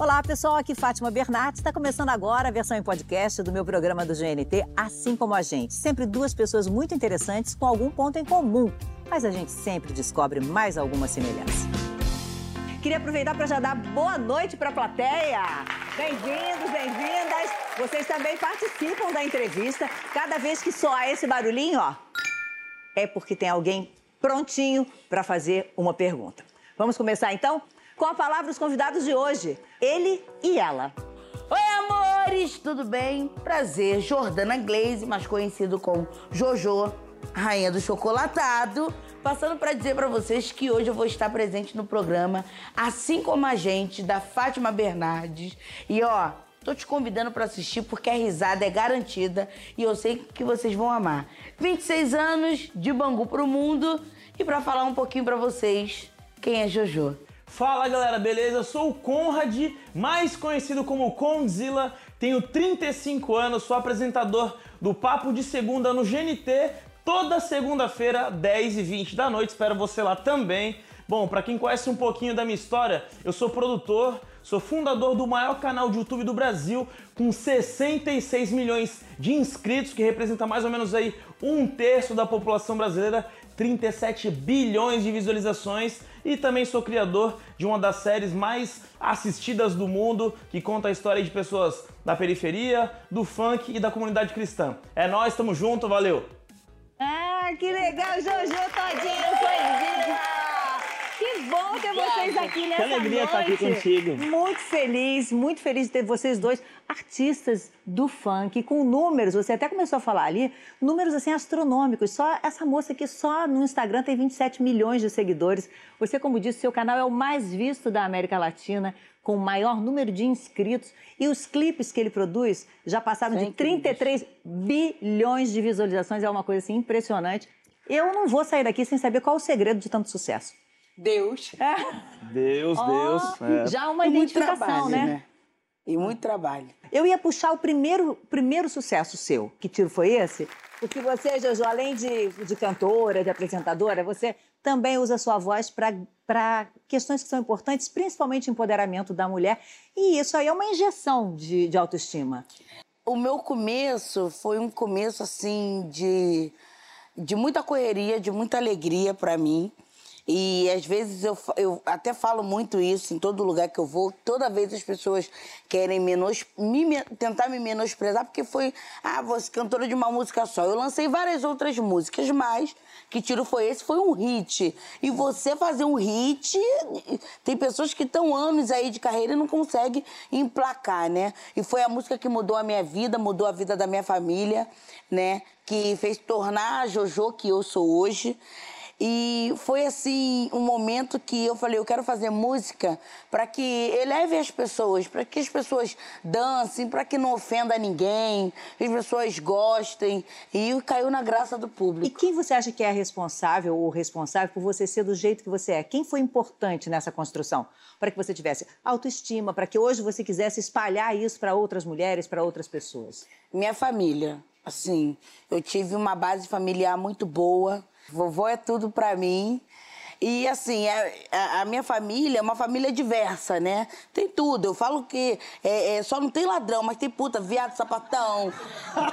Olá, pessoal. Aqui Fátima Bernardes. Está começando agora a versão em podcast do meu programa do GNT, Assim Como a Gente. Sempre duas pessoas muito interessantes com algum ponto em comum, mas a gente sempre descobre mais alguma semelhança. Queria aproveitar para já dar boa noite para a plateia. Bem-vindos, bem-vindas. Vocês também participam da entrevista. Cada vez que soar esse barulhinho, ó, é porque tem alguém prontinho para fazer uma pergunta. Vamos começar então? Com a palavra os convidados de hoje, ele e ela. Oi, amores, tudo bem? Prazer, Jordana Glaze, mais conhecido como Jojo, rainha do chocolatado, passando para dizer para vocês que hoje eu vou estar presente no programa, assim como a gente da Fátima Bernardes. E ó, tô te convidando para assistir porque a risada é garantida e eu sei que vocês vão amar. 26 anos de Bangu pro mundo e para falar um pouquinho para vocês quem é Jojo. Fala galera, beleza? Sou o Conrad, mais conhecido como Condzilla, tenho 35 anos, sou apresentador do Papo de Segunda no GNT, toda segunda-feira, 10 e 20 da noite, espero você lá também. Bom, para quem conhece um pouquinho da minha história, eu sou produtor, sou fundador do maior canal de YouTube do Brasil, com 66 milhões de inscritos, que representa mais ou menos aí um terço da população brasileira, 37 bilhões de visualizações e também sou criador de uma das séries mais assistidas do mundo, que conta a história de pessoas da periferia, do funk e da comunidade cristã. É nós, tamo junto, valeu! Ah, que legal, Jojo Todinho, bom ter vocês aqui nessa Que alegria noite. estar aqui contigo. Muito feliz, muito feliz de ter vocês dois, artistas do funk, com números, você até começou a falar ali, números assim astronômicos. Só essa moça aqui, só no Instagram, tem 27 milhões de seguidores. Você, como disse, seu canal é o mais visto da América Latina, com o maior número de inscritos. E os clipes que ele produz já passaram de 33 bilhões de visualizações, é uma coisa assim impressionante. Eu não vou sair daqui sem saber qual o segredo de tanto sucesso. Deus. Deus, Deus. é. Já uma E muito identificação, trabalho, né? E muito trabalho. Eu ia puxar o primeiro, primeiro sucesso seu. Que tiro foi esse? Porque você, Jojo, além de, de cantora, de apresentadora, você também usa a sua voz para questões que são importantes, principalmente empoderamento da mulher. E isso aí é uma injeção de, de autoestima. O meu começo foi um começo assim de, de muita correria, de muita alegria para mim. E às vezes eu, eu até falo muito isso em todo lugar que eu vou. Toda vez as pessoas querem menos, me, tentar me menosprezar, porque foi, ah, você cantora de uma música só. Eu lancei várias outras músicas, mas que tiro foi esse? Foi um hit. E você fazer um hit, tem pessoas que estão anos aí de carreira e não conseguem emplacar, né? E foi a música que mudou a minha vida, mudou a vida da minha família, né? Que fez tornar a Jojo que eu sou hoje. E foi assim um momento que eu falei, eu quero fazer música para que eleve as pessoas, para que as pessoas dancem, para que não ofenda ninguém, que as pessoas gostem. E caiu na graça do público. E quem você acha que é responsável ou responsável por você ser do jeito que você é? Quem foi importante nessa construção? Para que você tivesse autoestima, para que hoje você quisesse espalhar isso para outras mulheres, para outras pessoas? Minha família, assim, eu tive uma base familiar muito boa. Vovô é tudo pra mim. E assim, a, a- a minha família é uma família diversa, né? Tem tudo. Eu falo que é, é, só não tem ladrão, mas tem puta, viado, sapatão.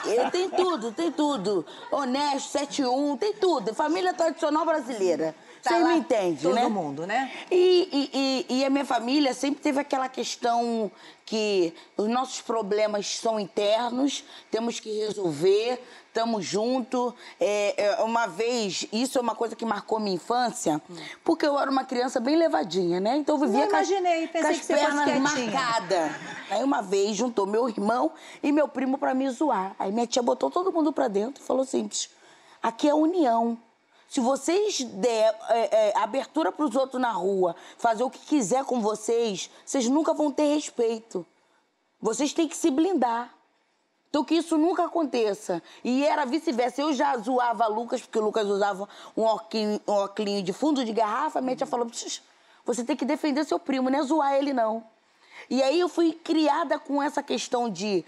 É, tem tudo, tem tudo. Honesto, 71, tem tudo. Família tradicional brasileira. Tá Vocês lá me entendem, todo né? mundo, né? E, e- e- e a minha família sempre teve aquela questão que os nossos problemas são internos, temos que resolver, estamos juntos. uma vez, isso é uma coisa que marcou minha infância, porque eu era uma criança bem levadinha, né? Então eu vivia Não com imaginei, com as pernas marcadas. Aí uma vez juntou meu irmão e meu primo pra me zoar. Aí minha tia botou todo mundo pra dentro e falou assim: aqui é união. Se vocês der é, é, abertura para os outros na rua, fazer o que quiser com vocês, vocês nunca vão ter respeito. Vocês têm que se blindar. Então que isso nunca aconteça. E era vice-versa. Eu já zoava Lucas, porque o Lucas usava um óculos, um óculos de fundo de garrafa. Minha tia falou: "Psh, você tem que defender seu primo, não é zoar ele, não. E aí eu fui criada com essa questão de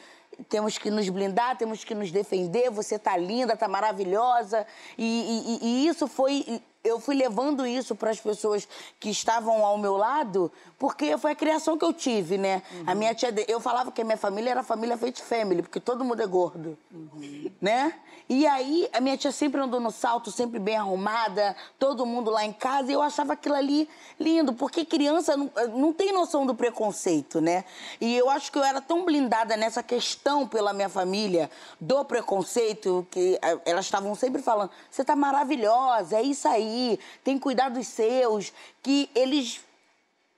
temos que nos blindar, temos que nos defender, você tá linda, tá maravilhosa. E, e- e isso foi eu fui levando isso para as pessoas que estavam ao meu lado, porque foi a criação que eu tive, né? Uhum. A minha tia, eu falava que a minha família era família feita family, porque todo mundo é gordo, uhum. né? E aí a minha tia sempre andou no salto, sempre bem arrumada, todo mundo lá em casa, e eu achava aquilo ali lindo, porque criança não, não tem noção do preconceito, né? E eu acho que eu era tão blindada nessa questão pela minha família do preconceito que eh, elas estavam sempre falando: "Você tá maravilhosa, é isso aí" aí, tem que cuidar dos seus, que eles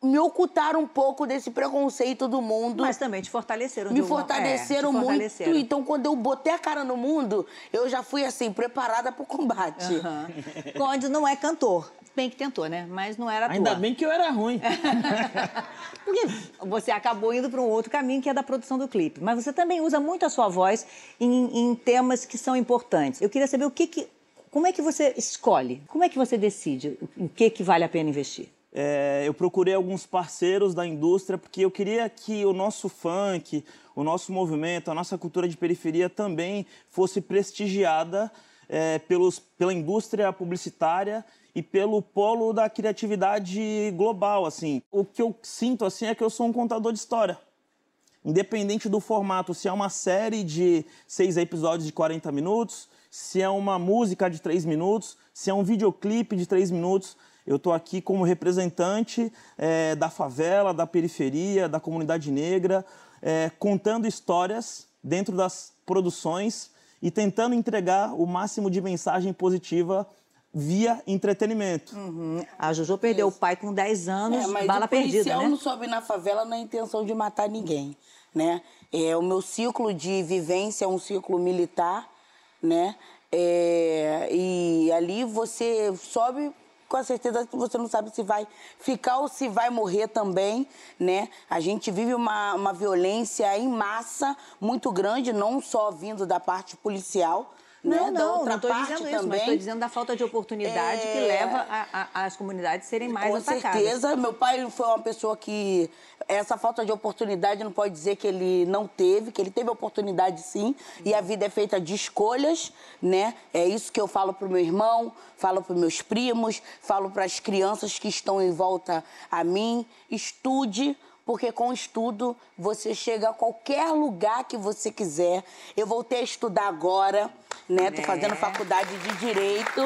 me ocultaram um pouco desse preconceito do mundo. Mas também te fortaleceram. Me fortaleceram é, muito. Fortaleceram. Então, quando eu botei a cara no mundo, eu já fui, assim, preparada para o combate. Uhum. Conde não é cantor. Bem que tentou, né? Mas não era Ainda bem que eu era ruim. Porque você acabou indo para um outro caminho, que é da produção do clipe. Mas você também usa muito a sua voz em, em temas que são importantes. Eu queria saber o que, que como é que você escolhe? Como é que você decide em que, que vale a pena investir? É, eu procurei alguns parceiros da indústria porque eu queria que o nosso funk, o nosso movimento, a nossa cultura de periferia também fosse prestigiada é, pelos, pela indústria publicitária e pelo polo da criatividade global. Assim, o que eu sinto assim é que eu sou um contador de história. Independente do formato, se é uma série de seis episódios de 40 minutos, se é uma música de três minutos, se é um videoclipe de três minutos. Eu estou aqui como representante é, da favela, da periferia, da comunidade negra, é, contando histórias dentro das produções e tentando entregar o máximo de mensagem positiva via entretenimento. Uhum. A Jojo perdeu Isso. o pai com 10 anos, é, mas bala o perdida, né? não sobe na favela na intenção de matar ninguém, né? É, o meu ciclo de vivência é um ciclo militar, né? É, e ali você sobe com a certeza que você não sabe se vai ficar ou se vai morrer também, né? A gente vive uma, uma violência em massa muito grande, não só vindo da parte policial, não, né? não, não estou dizendo isso, também. mas estou dizendo da falta de oportunidade é... que leva a, a, as comunidades serem mais Com atacadas. Com certeza, meu pai foi uma pessoa que essa falta de oportunidade não pode dizer que ele não teve, que ele teve oportunidade sim, e a vida é feita de escolhas, né? É isso que eu falo pro meu irmão, falo para meus primos, falo para as crianças que estão em volta a mim, estude porque com estudo você chega a qualquer lugar que você quiser. Eu voltei a estudar agora, né? Tô fazendo é. faculdade de Direito.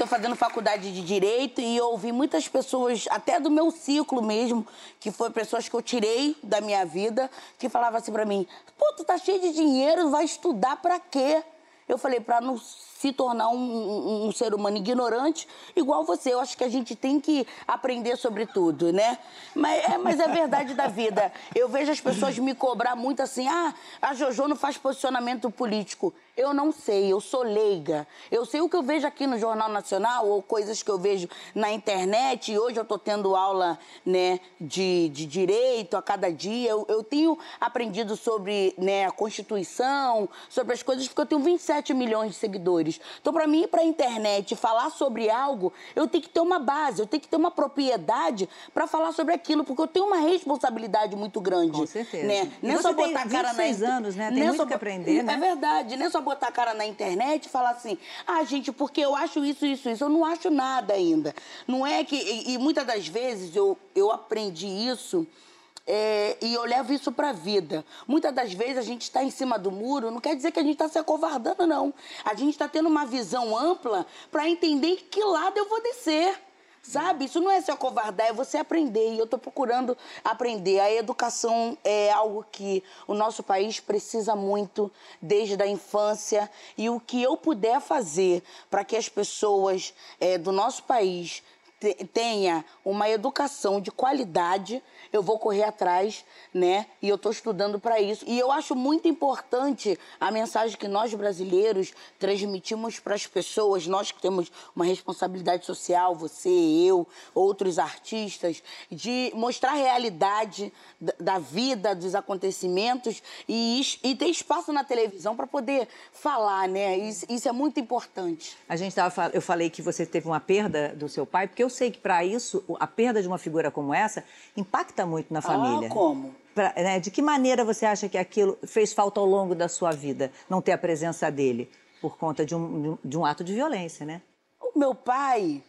Estou fazendo faculdade de Direito e ouvi muitas pessoas, até do meu ciclo mesmo, que foi pessoas que eu tirei da minha vida, que falavam assim para mim, pô, tu tá cheio de dinheiro, vai estudar para quê? Eu falei, para não se tornar um, um, um, ser humano ignorante igual você. Eu acho que a gente tem que aprender sobre tudo, né? Mas é, mas é verdade da vida. Eu vejo as pessoas me cobrar muito assim, ah, a Jojo não faz posicionamento político. Eu não sei, eu sou leiga. Eu sei o que eu vejo aqui no Jornal Nacional ou coisas que eu vejo na internet. E hoje eu estou tendo aula né, de, de direito a cada dia. Eu, eu tenho aprendido sobre né, a Constituição, sobre as coisas, porque eu tenho 27 milhões de seguidores. Então, para mim ir para a internet e falar sobre algo, eu tenho que ter uma base, eu tenho que ter uma propriedade para falar sobre aquilo, porque eu tenho uma responsabilidade muito grande. Com certeza. Né? Não é só botar a cara na anos, né? Tem muito que aprender, né? É verdade, não é só botar a cara na internet e falar assim, ah, gente, porque eu acho isso, isso, isso. Eu não acho nada ainda. Não é que. E, e muitas das vezes eu, eu aprendi isso. É, e eu levo isso para a vida. Muitas das vezes a gente está em cima do muro, não quer dizer que a gente está se acovardando, não. A gente está tendo uma visão ampla para entender que lado eu vou descer. Sabe? Isso não é se acovardar, é você aprender. E eu estou procurando aprender. A educação é algo que o nosso país precisa muito desde a infância. E o que eu puder fazer para que as pessoas é, do nosso país tenha uma educação de qualidade, eu vou correr atrás, né? E eu estou estudando para isso. E eu acho muito importante a mensagem que nós brasileiros transmitimos para as pessoas, nós que temos uma responsabilidade social, você, eu, outros artistas, de mostrar a realidade da vida, dos acontecimentos e, e ter espaço na televisão para poder falar, né? Isso, isso, é muito importante. A gente tava, eu falei que você teve uma perda do seu pai, porque eu sei que para isso a perda de uma figura como essa impacta muito na família. Ah, como? Pra, né, de que maneira você acha que aquilo fez falta ao longo da sua vida, não ter a presença dele? Por conta de um, de um ato de violência, né? O meu pai,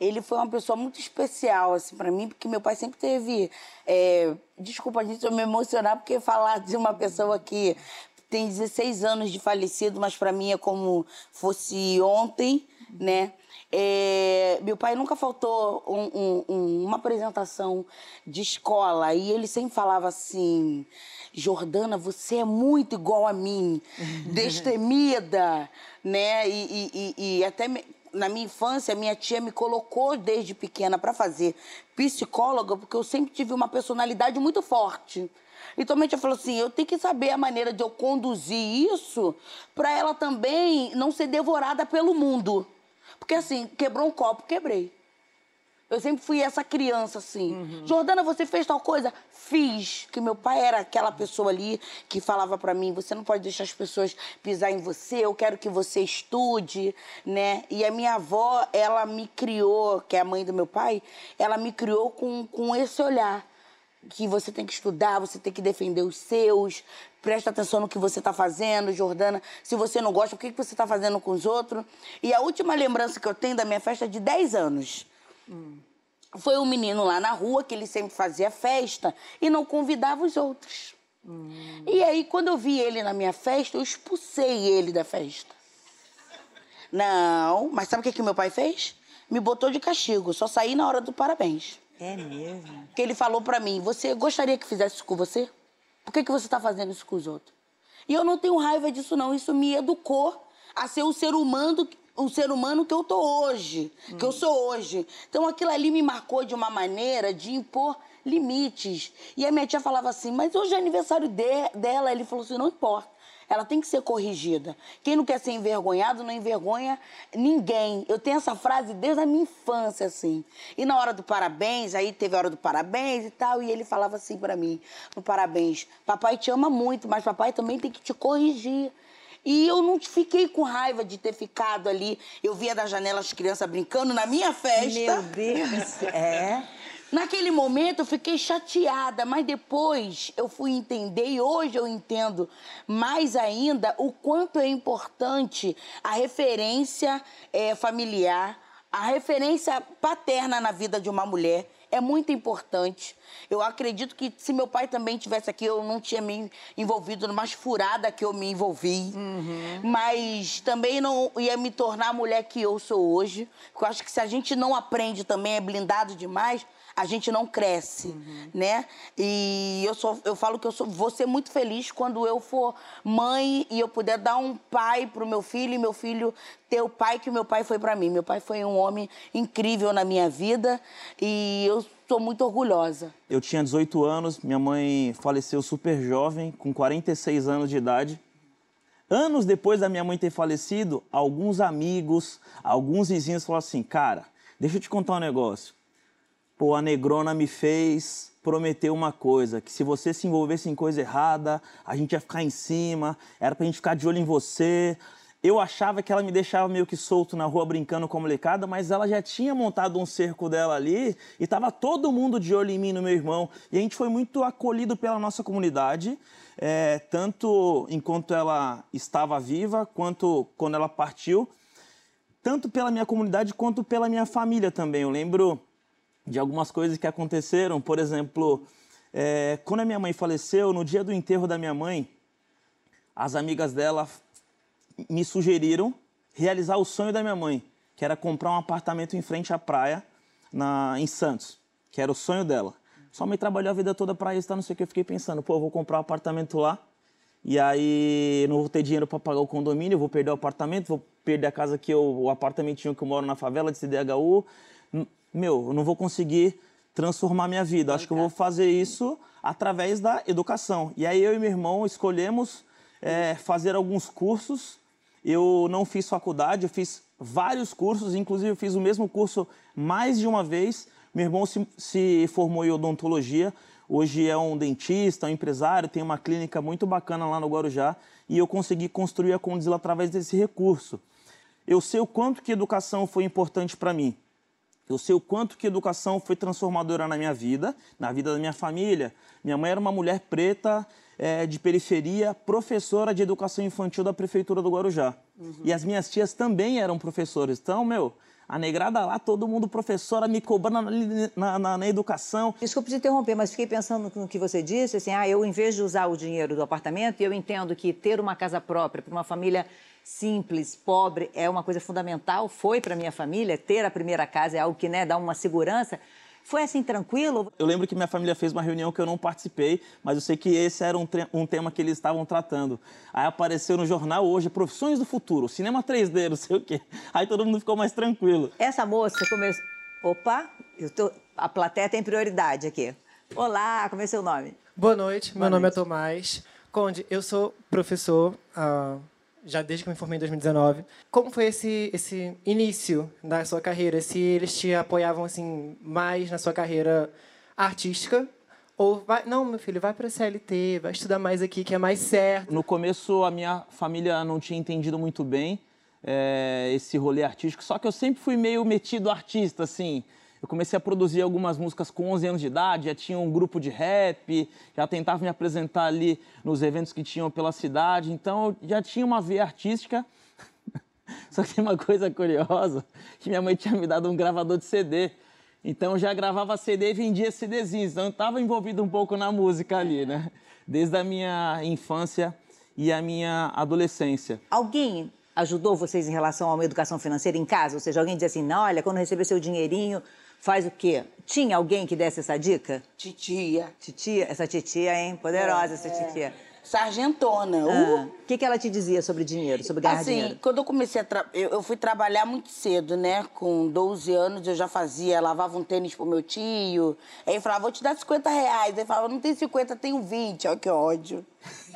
ele foi uma pessoa muito especial, assim, para mim, porque meu pai sempre teve. É... Desculpa, gente, eu me emocionar, porque falar de uma pessoa que tem 16 anos de falecido, mas para mim é como fosse ontem, né? É, meu pai nunca faltou um, um, uma apresentação de escola e ele sempre falava assim: Jordana, você é muito igual a mim, destemida, né? E, e, e até me, na minha infância, minha tia me colocou desde pequena para fazer psicóloga, porque eu sempre tive uma personalidade muito forte. Então minha tia falou assim: eu tenho que saber a maneira de eu conduzir isso para ela também não ser devorada pelo mundo. Porque assim, quebrou um copo, quebrei. Eu sempre fui essa criança assim. Uhum. Jordana, você fez tal coisa? Fiz. Que meu pai era aquela pessoa ali que falava para mim: você não pode deixar as pessoas pisar em você, eu quero que você estude, né? E a minha avó, ela me criou, que é a mãe do meu pai, ela me criou com, com esse olhar que você tem que estudar, você tem que defender os seus, presta atenção no que você está fazendo, Jordana. Se você não gosta, o que, que você está fazendo com os outros? E a última lembrança que eu tenho da minha festa é de 10 anos. Hum. Foi um menino lá na rua que ele sempre fazia festa e não convidava os outros. Hum. E aí, quando eu vi ele na minha festa, eu expulsei ele da festa. Não, mas sabe o que, que meu pai fez? Me botou de castigo, só saí na hora do parabéns. É mesmo? Que ele falou para mim: Você gostaria que fizesse isso com você? Por que, que você tá fazendo isso com os outros? E eu não tenho raiva disso, não. Isso me educou a ser o ser humano, o ser humano que eu tô hoje, hum. que eu sou hoje. Então aquilo ali me marcou de uma maneira de impor limites. E a minha tia falava assim: Mas hoje é aniversário de, dela. Ele falou assim: Não importa ela tem que ser corrigida. Quem não quer ser envergonhado não envergonha ninguém. Eu tenho essa frase desde a minha infância, assim. E na hora do parabéns, aí teve a hora do parabéns e tal, e ele falava assim para mim, no parabéns, papai te ama muito, mas papai também tem que te corrigir. E eu não fiquei com raiva de ter ficado ali. Eu via da janela as crianças brincando na minha festa. Meu Deus, é. Naquele momento eu fiquei chateada, mas depois eu fui entender e hoje eu entendo mais ainda o quanto é importante a referência é, familiar, a referência paterna na vida de uma mulher é muito importante. Eu acredito que se meu pai também tivesse aqui, eu não tinha me envolvido numa furada que eu me envolvi. Uhum. Mas também não ia me tornar a mulher que eu sou hoje. Eu acho que se a gente não aprende também, é blindado demais, a gente não cresce, uhum. né? E eu, sou, eu falo que eu sou, vou ser muito feliz quando eu for mãe e eu puder dar um pai pro meu filho e meu filho ter o pai que o meu pai foi para mim. Meu pai foi um homem incrível na minha vida e eu estou muito orgulhosa. Eu tinha 18 anos, minha mãe faleceu super jovem, com 46 anos de idade. Anos depois da minha mãe ter falecido, alguns amigos, alguns vizinhos falaram assim: Cara, deixa eu te contar um negócio pô, a negrona me fez prometer uma coisa, que se você se envolvesse em coisa errada, a gente ia ficar em cima, era pra gente ficar de olho em você. Eu achava que ela me deixava meio que solto na rua brincando com a molecada, mas ela já tinha montado um cerco dela ali e tava todo mundo de olho em mim, no meu irmão. E a gente foi muito acolhido pela nossa comunidade, é, tanto enquanto ela estava viva, quanto quando ela partiu, tanto pela minha comunidade quanto pela minha família também. Eu lembro de algumas coisas que aconteceram. Por exemplo, é, quando a minha mãe faleceu, no dia do enterro da minha mãe, as amigas dela me sugeriram realizar o sonho da minha mãe, que era comprar um apartamento em frente à praia na, em Santos, que era o sonho dela. Sua mãe trabalhou a vida toda para isso, tá, não sei o que. Eu fiquei pensando, pô, eu vou comprar um apartamento lá, e aí não vou ter dinheiro para pagar o condomínio, vou perder o apartamento, vou perder a casa que eu, o apartamentinho que eu moro na favela de CDHU meu, eu não vou conseguir transformar minha vida. Acho que eu vou fazer isso através da educação. E aí eu e meu irmão escolhemos é, fazer alguns cursos. Eu não fiz faculdade, eu fiz vários cursos, inclusive eu fiz o mesmo curso mais de uma vez. Meu irmão se, se formou em odontologia, hoje é um dentista, um empresário, tem uma clínica muito bacana lá no Guarujá e eu consegui construir a Condizila através desse recurso. Eu sei o quanto que educação foi importante para mim. Eu sei o quanto que educação foi transformadora na minha vida, na vida da minha família. Minha mãe era uma mulher preta é, de periferia, professora de educação infantil da prefeitura do Guarujá. Uhum. E as minhas tias também eram professoras. Então, meu, A negrada lá, todo mundo professora me cobrando na, na, na, educação. Desculpe te interromper, mas fiquei pensando no que você disse, assim, ah, eu em vez de usar o dinheiro do apartamento, eu entendo que ter uma casa própria para uma família simples, pobre, é uma coisa fundamental, foi para minha família, ter a primeira casa é algo que né, dá uma segurança. Foi assim tranquilo? Eu lembro que minha família fez uma reunião que eu não participei, mas eu sei que esse era um, um tema que eles estavam tratando. Aí apareceu no jornal hoje, profissões do futuro, cinema 3D, não sei o quê. Aí todo mundo ficou mais tranquilo. Essa moça começou... Opa, eu tô... a plateia tem prioridade aqui. Olá, como é seu nome? Boa noite, Boa meu noite. nome é Tomás. Conde, eu sou professor uh, já desde que me formei em 2019. Como foi esse esse início da sua carreira? Se eles te apoiavam assim mais na sua carreira artística ou vai, não, meu filho, vai para a CLT, vai estudar mais aqui que é mais certo. No começo a minha família não tinha entendido muito bem é, esse rolê artístico, só que eu sempre fui meio metido artista assim. Eu comecei a produzir algumas músicas com 11 anos de idade, já tinha um grupo de rap, já tentava me apresentar ali nos eventos que tinham pela cidade, então eu já tinha uma veia artística. Só que uma coisa curiosa, que minha mãe tinha me dado um gravador de CD. Então eu já gravava CD e vendia CDzinhos, então eu estava envolvido um pouco na música ali, né? Desde a minha infância e a minha adolescência. Alguém ajudou vocês em relação a uma educação financeira em casa? Ou seja, alguém dizia assim, olha, quando receber seu dinheirinho, faz o quê? Tinha alguém que desse essa dica? Titia. Titia? Essa titia, hein? Poderosa é, essa é. titia. Sargentona. Ah, o uh. que, que ela te dizia sobre dinheiro, sobre ganhar assim, dinheiro? Quando eu comecei a... Tra... Eu, eu, fui trabalhar muito cedo, né? Com 12 anos eu já fazia, lavava um tênis pro meu tio. Aí ele falava, vou te dar 50 reais. Aí falava, não tem 50, tenho 20. Olha que ódio.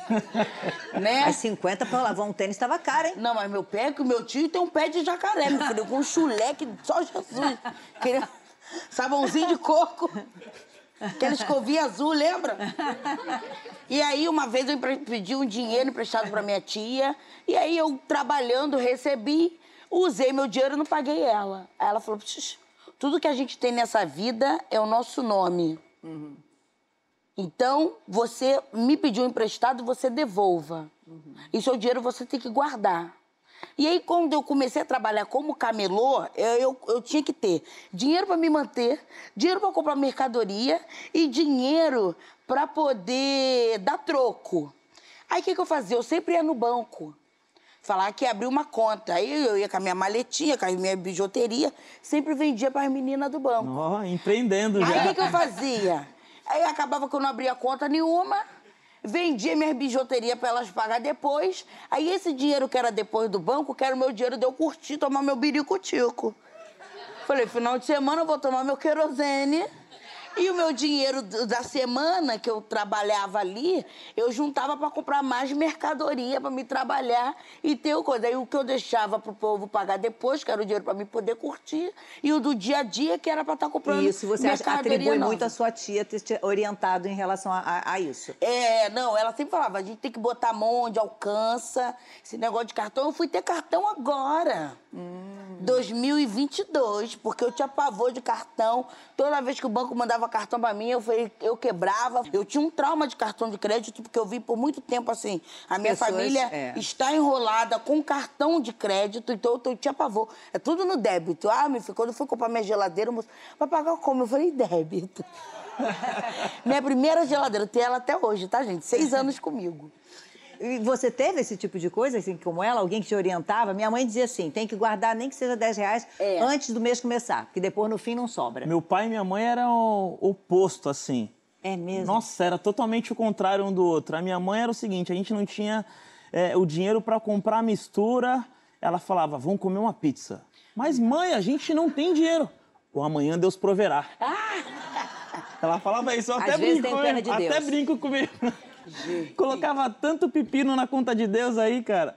né? Mas 50 pra lavar um tênis estava caro, hein? Não, mas meu pé, que o meu tio tem um pé de jacaré, meu filho, com um chulé que só Jesus. Queria... Sabãozinho de coco. Aquela escovinha azul, lembra? E aí, uma vez eu pedi um dinheiro emprestado para minha tia. E aí, eu trabalhando, recebi, usei meu dinheiro e não paguei ela. Aí ela falou: tudo que a gente tem nessa vida é o nosso nome. Uhum. Então, você me pediu emprestado, você devolva. Uhum. E seu dinheiro você tem que guardar. E aí, quando eu comecei a trabalhar como camelô, eu, eu, eu tinha que ter dinheiro para me manter, dinheiro para comprar mercadoria e dinheiro para poder dar troco. Aí, o que, que eu fazia? Eu sempre ia no banco falar que abrir uma conta. Aí eu ia com a minha maletinha, com a minha bijuteria, sempre vendia para as meninas do banco. Oh, empreendendo já. Aí o que, que eu fazia? Aí acabava que eu não abria conta nenhuma, vendia minhas bijuterias para elas pagar depois. Aí esse dinheiro que era depois do banco, que era o meu dinheiro de eu curtir, tomar meu birico-tico. Falei, final de semana eu vou tomar meu querosene e o meu dinheiro da semana que eu trabalhava ali, eu juntava para comprar mais mercadoria para me trabalhar e ter o coisa. Aí o que eu deixava pro povo pagar depois, que era o dinheiro para me poder curtir, e o do dia a dia, que era para estar tá comprando Isso, você atribui nova. muito a sua tia ter te orientado em relação a, a, a, isso. É, não, ela sempre falava, a gente tem que botar a mão onde alcança, esse negócio de cartão. Eu fui ter cartão agora. Hum. 2022, porque eu tinha pavor de cartão. Toda vez que o banco mandava cartão para mim, eu, eu quebrava. Eu tinha um trauma de cartão de crédito, porque eu vi por muito tempo assim. A minha Pessoas, família é. está enrolada com cartão de crédito, então eu, eu tinha pavor. É tudo no débito. Ah, me quando eu fui comprar minha geladeira, moço, vai pagar como? Eu falei, débito. minha primeira geladeira, eu tenho ela até hoje, tá, gente? Seis anos comigo. E você teve esse tipo de coisa, assim, como ela, alguém que te orientava? Minha mãe dizia assim: tem que guardar nem que seja 10 reais é. antes do mês começar, porque depois no fim não sobra. Meu pai e minha mãe eram oposto, assim. É mesmo? Nossa, era totalmente o contrário um do outro. A minha mãe era o seguinte: a gente não tinha é, o dinheiro para comprar mistura. Ela falava: vamos comer uma pizza. Mas, mãe, a gente não tem dinheiro. O amanhã Deus proverá. Ah! Ela falava isso, eu Às até brinco, tem pena de Deus. até brinco comigo. Colocava tanto pepino na conta de Deus aí, cara.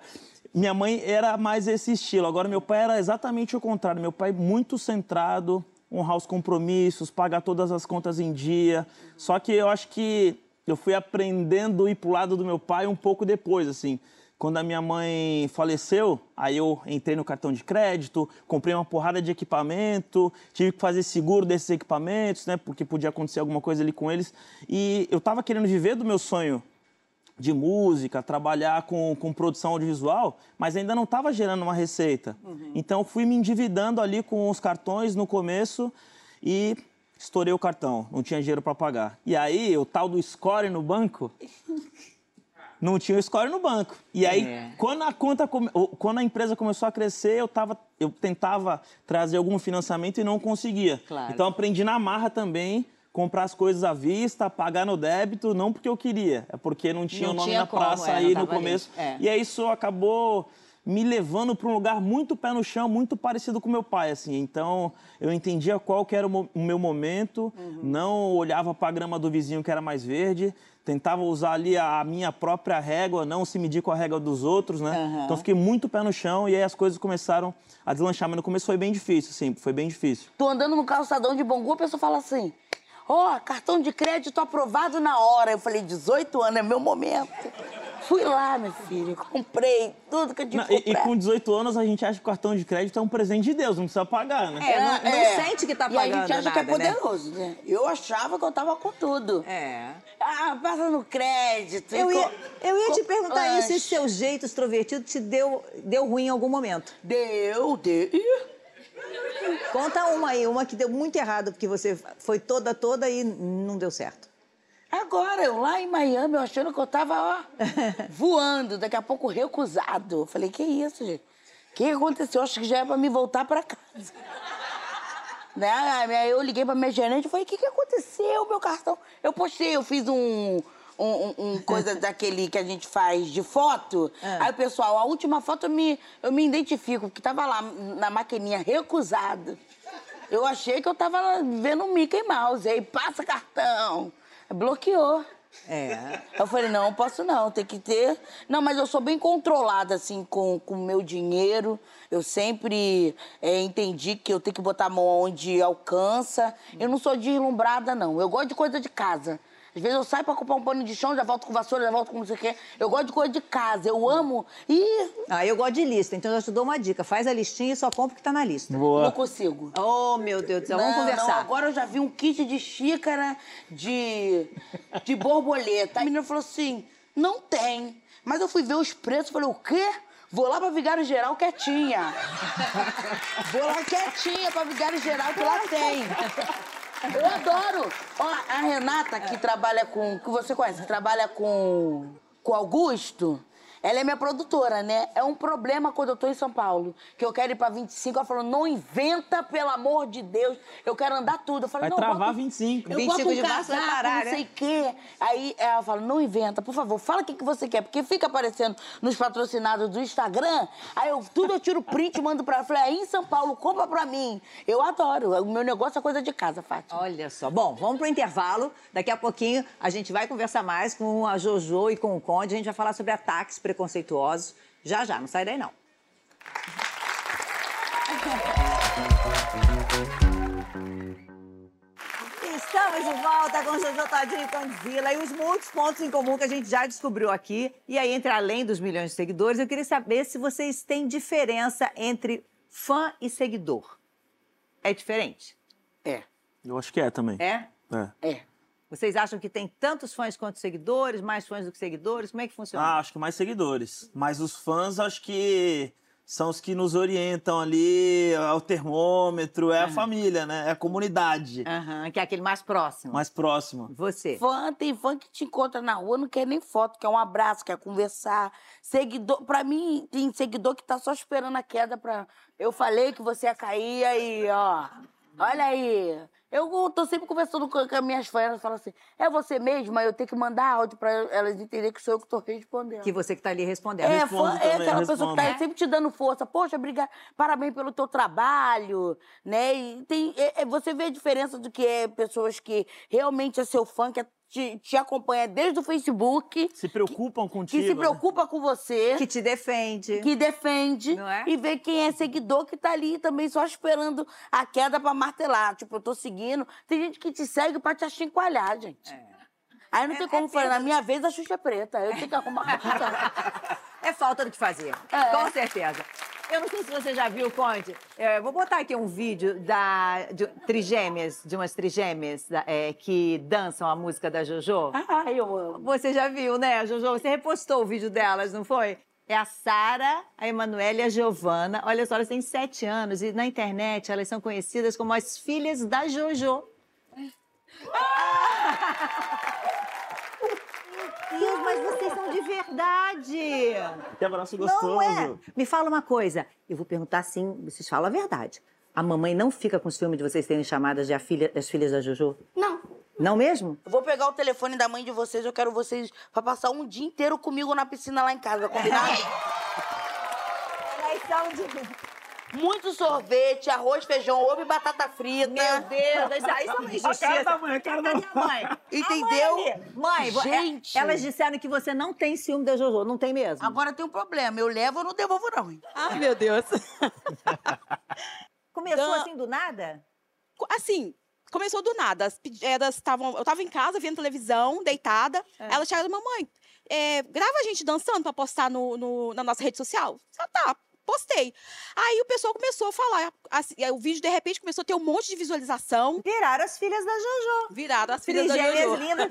Minha mãe era mais esse estilo. Agora, meu pai era exatamente o contrário. Meu pai muito centrado, honrar os compromissos, pagar todas as contas em dia. Só que eu acho que eu fui aprendendo ir pro lado do meu pai um pouco depois, assim. Quando a minha mãe faleceu, aí eu entrei no cartão de crédito, comprei uma porrada de equipamento, tive que fazer seguro desses equipamentos, né? Porque podia acontecer alguma coisa ali com eles. E eu estava querendo viver do meu sonho de música, trabalhar com, com produção audiovisual, mas ainda não estava gerando uma receita. Uhum. Então fui me endividando ali com os cartões no começo e estourei o cartão, não tinha dinheiro para pagar. E aí o tal do score no banco não tinha o score no banco. E aí, é. quando a conta, quando a empresa começou a crescer, eu, tava, eu tentava trazer algum financiamento e não conseguia. Claro. Então, aprendi na marra também comprar as coisas à vista, pagar no débito, não porque eu queria, é porque não tinha não o nome tinha na como, praça é, aí no começo. É. E aí isso acabou me levando para um lugar muito pé no chão, muito parecido com meu pai, assim. Então, eu entendia qual que era o, meu momento, uhum. não olhava para a grama do vizinho que era mais verde, tentava usar ali a minha própria régua, não se medir com a régua dos outros, né? Uhum. Então fiquei muito pé no chão e aí as coisas começaram a deslanchar, mas no começo foi bem difícil, sim, foi bem difícil. Tô andando no calçadão de Bangu, a pessoa fala assim: "Ó, oh, cartão de crédito aprovado na hora". Eu falei: "18 anos é meu momento". Fui lá, meu filho, comprei tudo que eu tinha E, e, com 18 anos a gente acha que o cartão de crédito é um presente de Deus, não precisa pagar, né? É, não, não é. sente que tá pagando E a gente acha nada, que é né? poderoso, né? né? Eu achava que eu tava com tudo. É. Ah, passa no crédito. Eu ia, eu ia te perguntar lanche. isso, se seu jeito extrovertido te deu, deu ruim em algum momento. Deu, deu. Conta uma aí, uma que deu muito errado, porque você foi toda, toda e não deu certo. Agora, eu lá em Miami, eu achando que eu tava, ó, voando, daqui a pouco recusado. Eu falei, que isso, gente? O que aconteceu? Acho que já é pra me voltar pra casa. né? Aí eu liguei pra minha gerente e falei, o que, que aconteceu, meu cartão? Eu postei, eu fiz um, um, um coisa daquele que a gente faz de foto. É. Aí pessoal, a última foto eu me, eu me identifico, porque tava lá na maquininha recusado. Eu achei que eu tava vendo um Mickey Mouse. Aí passa cartão. Bloqueou. É. Eu falei, não, posso não, tem que ter. Não, mas eu sou bem controlada, assim, com o meu dinheiro. Eu sempre é, entendi que eu tenho que botar a mão onde alcança. Eu não sou deslumbrada, não. Eu gosto de coisa de casa. Às vezes eu saio pra comprar um pano de chão, já volto com vassoura, já volto com não sei o quê. Eu gosto de coisa de casa, eu amo. E. Ah, eu gosto de lista, então eu já te dou uma dica. Faz a listinha e só compra o que tá na lista. Boa. Não consigo. Oh, meu Deus do céu, não, vamos conversar. Não, agora eu já vi um kit de xícara de, de borboleta. A menina falou assim: não tem. Mas eu fui ver os preços, falei, o quê? Vou lá pra Vigário Geral quietinha. Vou lá quietinha pra Vigário Geral que lá tem. Eu adoro. Ó, a Renata, que trabalha com. que você conhece, que trabalha com. com Augusto. Ela é minha produtora, né? É um problema quando eu tô em São Paulo, que eu quero ir pra 25. Ela falou, não inventa, pelo amor de Deus. Eu quero andar tudo. Eu falei, Vai não, travar boto, 25. Eu 25 boto um de março vai parar, não né? sei o quê. Aí ela fala, não inventa, por favor, fala o que, que você quer. Porque fica aparecendo nos patrocinados do Instagram. Aí eu tudo eu tiro print e mando pra ela. Eu falei, aí em São Paulo, compra pra mim. Eu adoro. O meu negócio é coisa de casa, Fátima. Olha só. Bom, vamos pro intervalo. Daqui a pouquinho a gente vai conversar mais com a Jojo e com o Conde. A gente vai falar sobre ataques preconceituosos já, já, não sai daí não. Estamos de volta com o Jojo Todinho e Condzilla e os muitos pontos em comum que a gente já descobriu aqui. E aí, entre além dos milhões de seguidores, eu queria saber se vocês têm diferença entre fã e seguidor. É diferente? É. Eu acho que é também. É? É. É. Vocês acham que tem tantos fãs quanto seguidores, mais fãs do que seguidores? Como é que funciona? Ah, acho que mais seguidores. Mas os fãs, acho que são os que nos orientam ali, é o termômetro, é uhum. a família, né? É a comunidade. Uhum, que é aquele mais próximo. Mais próximo. Você. Fã, tem fã que te encontra na rua, não quer nem foto, quer um abraço, quer conversar. Seguidor, pra mim, tem seguidor que tá só esperando a queda pra. Eu falei que você ia cair aí, ó. Olha aí. Eu tô sempre conversando com, com as minhas fãs, elas falam assim, é você mesma? Eu tenho que mandar áudio pra elas entenderem que sou eu que tô respondendo. Que você que tá ali respondendo. É, fã, é aquela pessoa que tá aí sempre te dando força. Poxa, obrigada, parabéns pelo teu trabalho, né? E tem, é, é, você vê a diferença do que é pessoas que realmente é seu fã, que é te, te acompanha desde o Facebook. Se preocupam que, contigo. Que se né? preocupa com você. Que te defende. Que defende. Não é? E vê quem é seguidor que tá ali também só esperando a queda pra martelar. Tipo, eu tô seguindo. Tem gente que te segue pra te achincoalhar, gente. É. Aí não É- tem como é falar, na minha vez a Xuxa é preta. Eu tenho que arrumar. É falta do que fazer. É. Com certeza. Eu não sei se você já viu, Conde. É, vou botar aqui um vídeo da, de trigêmeas, de umas trigêmeas da- é, que dançam a música da Jojo. Ai, eu amo. Você já viu, né, Jojo? Você repostou o vídeo delas, não foi? É a Sara, a Emanuele e a Giovana. Olha só, elas têm sete anos e na internet elas são conhecidas como as filhas da Jojo. Deus, mas vocês são de verdade. Que abraço Não é. Me fala uma coisa. Eu vou perguntar assim, vocês falam a verdade. A mamãe não fica com os filmes de vocês terem chamadas de a filha, as filhas da Jojo? Não. Não mesmo? Eu vou pegar o telefone da mãe de vocês, eu quero vocês pra passar um dia inteiro comigo na piscina lá em casa, combinado? Elas são de... Muito sorvete, arroz, feijão, ovo e batata frita. Meu Deus, isso aí são injustiça. da mãe, a cara da a mãe? Entendeu? A mãe, mãe é- Gente. elas disseram que você não tem ciúme da Jojo, não tem mesmo? Agora tem um problema, eu levo ou não devolvo não. hein? Ai, meu Deus. Começou Não. assim do nada? Assim, começou do nada. As elas estavam. Eu tava em casa vendo televisão, deitada. Elas chegaram, mamãe, é, grava a gente dançando pra postar no, no- na nossa rede social. Ah, tá. Postei. Aí o pessoal começou a falar. assim, o vídeo, de repente, começou a ter um monte de visualização. Viraram as filhas da Jojo. Viraram as filhas da Jojo. lindas.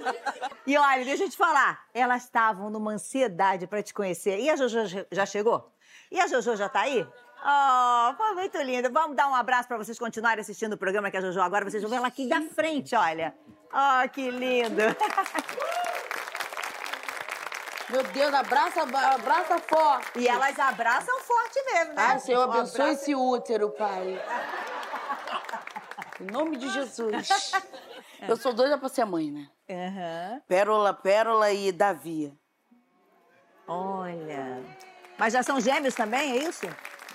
E olha, deixa eu te falar, elas estavam numa ansiedade pra te conhecer. E a Jojo já- chegou? E a Jojo já tá aí? Oh, foi muito lindo. Vamos dar um abraço pra vocês continuarem assistindo o programa que a Jojo agora. Vocês vão ver ela aqui da frente, olha. Oh, que lindo. Meu Deus, abraça, abraça forte. E elas abraçam forte mesmo, né? Ah, Senhor, abençoe abraço. esse útero, Pai. Em nome de Jesus. Eu sou doida pra ser mãe, né? Aham. Pérola, Pérola e Davi. Olha. Mas já são gêmeos também, é isso?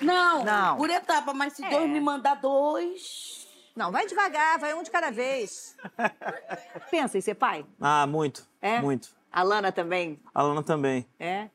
Não, Não. por etapa, mas se É. Deus me mandar dois. Não, vai devagar, vai um de cada vez. Pensa em ser pai? Ah, muito. É? Muito. A Lana também, A Lana também. é?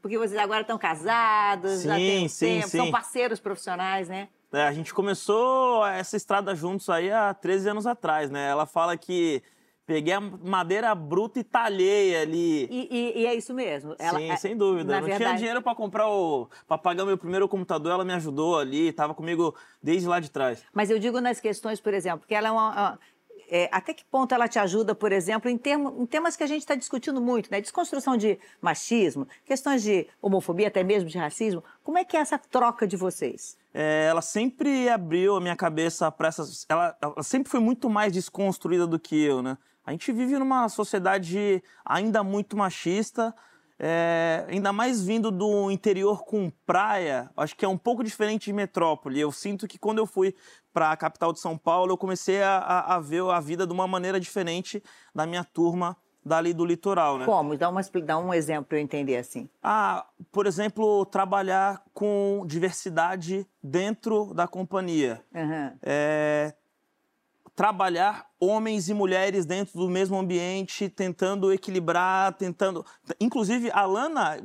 Porque vocês agora estão casados, já tem um Sim, sim, tempo, são sim. parceiros profissionais, né? É, a gente começou essa estrada juntos aí há 13 anos atrás, né? Ela fala que peguei a madeira bruta e talhei ali. E, e- e é isso mesmo. Ela, Sim, é- sem dúvida. Eu não tinha verdade, dinheiro pra comprar o. pra pagar meu primeiro computador, ela me ajudou ali, tava comigo desde lá de trás. Mas eu digo nas questões, por exemplo, porque ela é uma. É, até que ponto ela te ajuda, por exemplo, em, termo, em temas que a gente está discutindo muito, né? Desconstrução de machismo, questões de homofobia, até mesmo de racismo. Como é que é essa troca de vocês? É, ela sempre abriu a minha cabeça para essas. Ela, ela sempre foi muito mais desconstruída do que eu, né? A gente vive numa sociedade ainda muito machista, é, ainda mais vindo do interior com praia. Acho que é um pouco diferente de metrópole. Eu sinto que quando eu fui para a capital de São Paulo, eu comecei a, a- a ver a vida de uma maneira diferente da minha turma dali do litoral, né? Como? Dá, uma, dá um exemplo para eu entender assim. Ah, por exemplo, trabalhar com diversidade dentro da companhia. Aham. É, trabalhar homens e mulheres dentro do mesmo ambiente, tentando equilibrar, tentando. Inclusive, a Lana,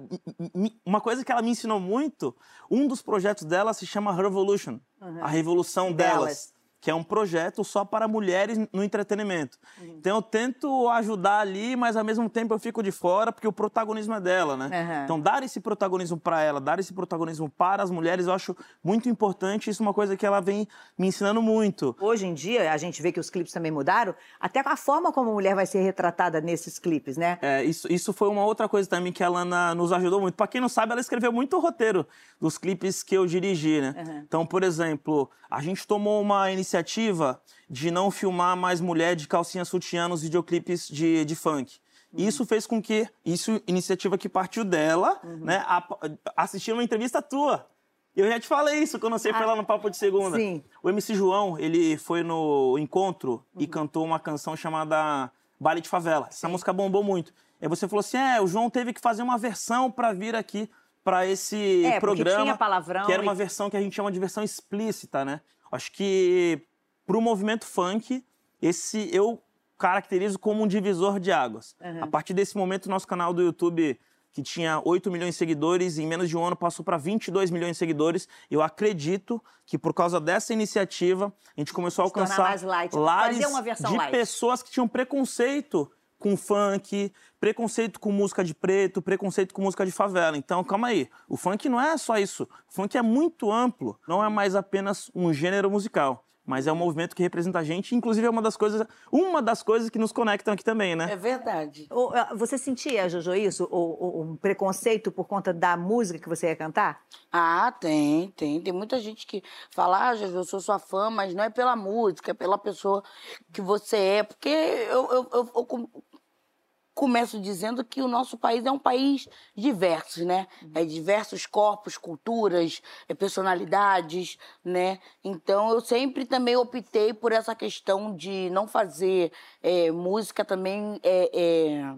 uma coisa que ela me ensinou muito, um dos projetos dela se chama Revolution a revolução Delas. delas. Que é um projeto só para mulheres no entretenimento. Então eu tento ajudar ali, mas ao mesmo tempo eu fico de fora, porque o protagonismo é dela, né? Aham. Então dar esse protagonismo para ela, dar esse protagonismo para as mulheres, eu acho muito importante. Isso é uma coisa que ela vem me ensinando muito. Hoje em dia, a gente vê que os clipes também mudaram, até a forma como a mulher vai ser retratada nesses clipes, né? É, isso, isso foi uma outra coisa também que a Lana nos ajudou muito. Pra quem não sabe, ela escreveu muito o roteiro dos clipes que eu dirigi, né? Então, por exemplo, a gente tomou uma iniciativa de não filmar mais mulher de calcinha sutiã nos videoclipes de, de funk. Isso fez com que, isso iniciativa que partiu dela, né? A, assistir uma entrevista tua. Eu já te falei isso quando você foi lá no Papo de Segunda. sim. O MC João, ele foi no encontro e cantou uma canção chamada Baile de Favela. Essa música bombou muito. Aí você falou assim: é, o João teve que fazer uma versão pra vir aqui pra esse É, programa. tinha palavrão Que era uma e- versão que a gente chama de versão explícita, né? Acho que pro movimento funk, esse eu caracterizo como um divisor de águas. A partir desse momento, nosso canal do YouTube, que tinha 8 milhões de seguidores, em menos de um ano passou para 22 milhões de seguidores. Eu acredito que por causa dessa iniciativa, a gente começou a alcançar mais light. lares de light. pessoas que tinham preconceito com funk, preconceito com música de preto, preconceito com música de favela. Então, calma aí. O funk não é só isso. O funk é muito amplo. Não é mais apenas um gênero musical mas é um movimento que representa a gente, inclusive é uma das coisas, uma das coisas que nos conectam aqui também, né? É verdade. Você sentia, Jojo, isso? O, o, preconceito por conta da música que você ia cantar? Ah, tem, tem. Tem muita gente que fala, ah, Jojo, eu sou sua fã, mas não é pela música, é pela pessoa que você é. Porque eu, eu, eu, eu começo dizendo que o nosso país é um país diverso, né? É diversos corpos, culturas, é personalidades, né? Então eu sempre também optei por essa questão de não fazer é, música também é, é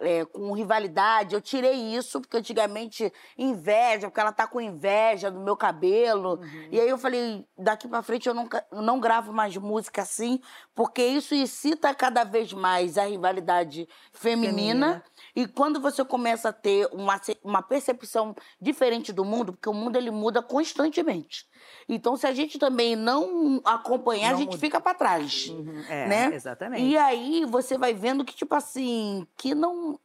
é, com rivalidade. Eu tirei isso, porque antigamente inveja, porque ela tá com inveja do meu cabelo. Uhum. E aí eu falei, daqui para frente eu não, não gravo mais música assim, porque isso incita cada vez mais a rivalidade feminina. feminina. E quando você começa a ter uma, uma percepção diferente do mundo, porque o mundo ele muda constantemente. Então, se a gente também não acompanhar, não a gente muda. fica para trás. Uhum. É, né? exatamente. E aí você vai vendo que, tipo assim, que não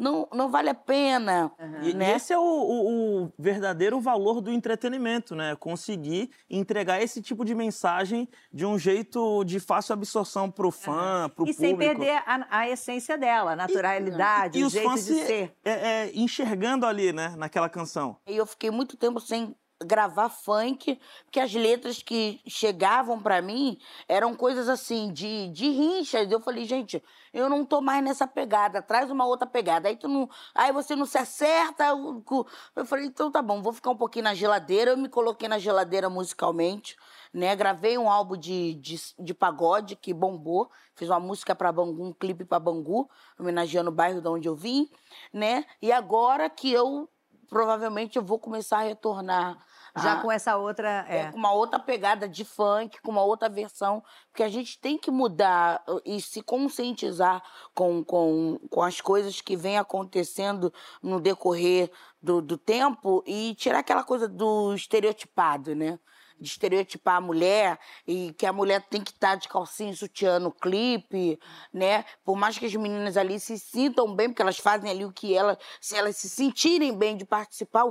não, não vale a pena. Uhum. E, né? esse é o, o, o, verdadeiro valor do entretenimento, né? Conseguir entregar esse tipo de mensagem de um jeito de fácil absorção para o fã, uhum. para o público. E sem perder a, a, essência dela, a naturalidade, e, e o jeito de ser. É, é, enxergando ali, né, naquela canção. E eu fiquei muito tempo sem gravar funk, porque as letras que chegavam para mim eram coisas assim, de, de rinchas. Eu falei, gente, eu não tô mais nessa pegada, traz uma outra pegada. Aí tu não. Aí você não se acerta. Eu falei, então tá bom, vou ficar um pouquinho na geladeira. Eu me coloquei na geladeira musicalmente, né? Gravei um álbum de, de, de pagode que bombou. Fiz uma música para Bangu, um clipe para Bangu, homenageando o bairro de onde eu vim, né? E agora que eu provavelmente eu vou começar a retornar já ah, com essa outra. É. é. com uma outra pegada de funk, com uma outra versão. Porque a gente tem que mudar uh, e se conscientizar com, com, com as coisas que vêm acontecendo no decorrer do, do tempo e tirar aquela coisa do estereotipado, né? De estereotipar a mulher e que a mulher tem que estar tá de calcinha e sutiã no clipe, né? Por mais que as meninas ali se sintam bem, porque elas fazem ali o que elas, se elas se sentirem bem de participar,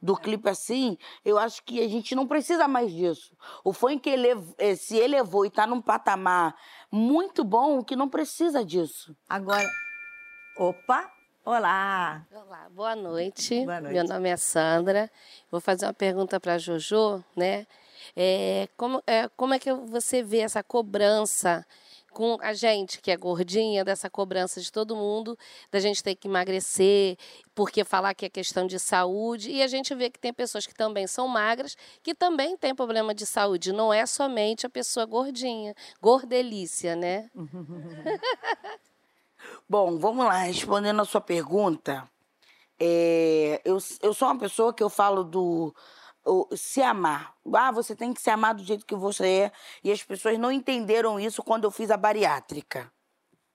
do clipe assim, eu acho que a gente não precisa mais disso. O funk elev eh, se elevou e está num patamar muito bom que não precisa disso. Agora, opa, olá. Olá, boa noite. Boa noite. Meu nome é Sandra. Vou fazer uma pergunta para a Jojo, né? É, como, é, como é que você vê essa cobrança com a gente que é gordinha, dessa cobrança de todo mundo, da gente ter que emagrecer, porque falar que é questão de saúde. E a gente vê que tem pessoas que também são magras, que também têm problema de saúde. Não é somente a pessoa gordinha, gordelícia, né? Bom, vamos lá, respondendo a sua pergunta. É, eu, eu sou uma pessoa que eu falo do se amar. Ah, você tem que se amar do jeito que você é. E as pessoas não entenderam isso quando eu fiz a bariátrica.